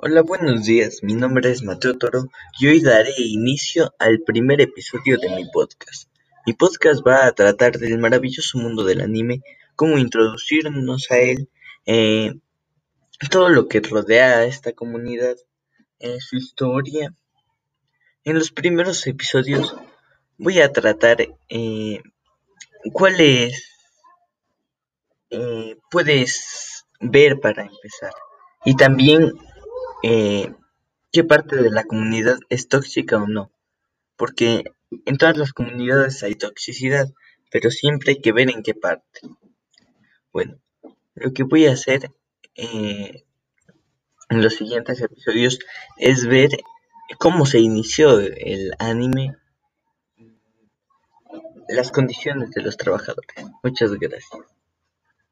Hola, buenos días. Mi nombre es Mateo Toro y hoy daré inicio al primer episodio de mi podcast. Mi podcast va a tratar del maravilloso mundo del anime, cómo introducirnos a él, eh, todo lo que rodea a esta comunidad, eh, su historia. En los primeros episodios voy a tratar eh, cuáles puedes ver para empezar. Y también eh, qué parte de la comunidad es tóxica o no. Porque en todas las comunidades hay toxicidad, pero siempre hay que ver en qué parte. Bueno, lo que voy a hacer eh, en los siguientes episodios es ver cómo se inició el anime, las condiciones de los trabajadores. Muchas gracias.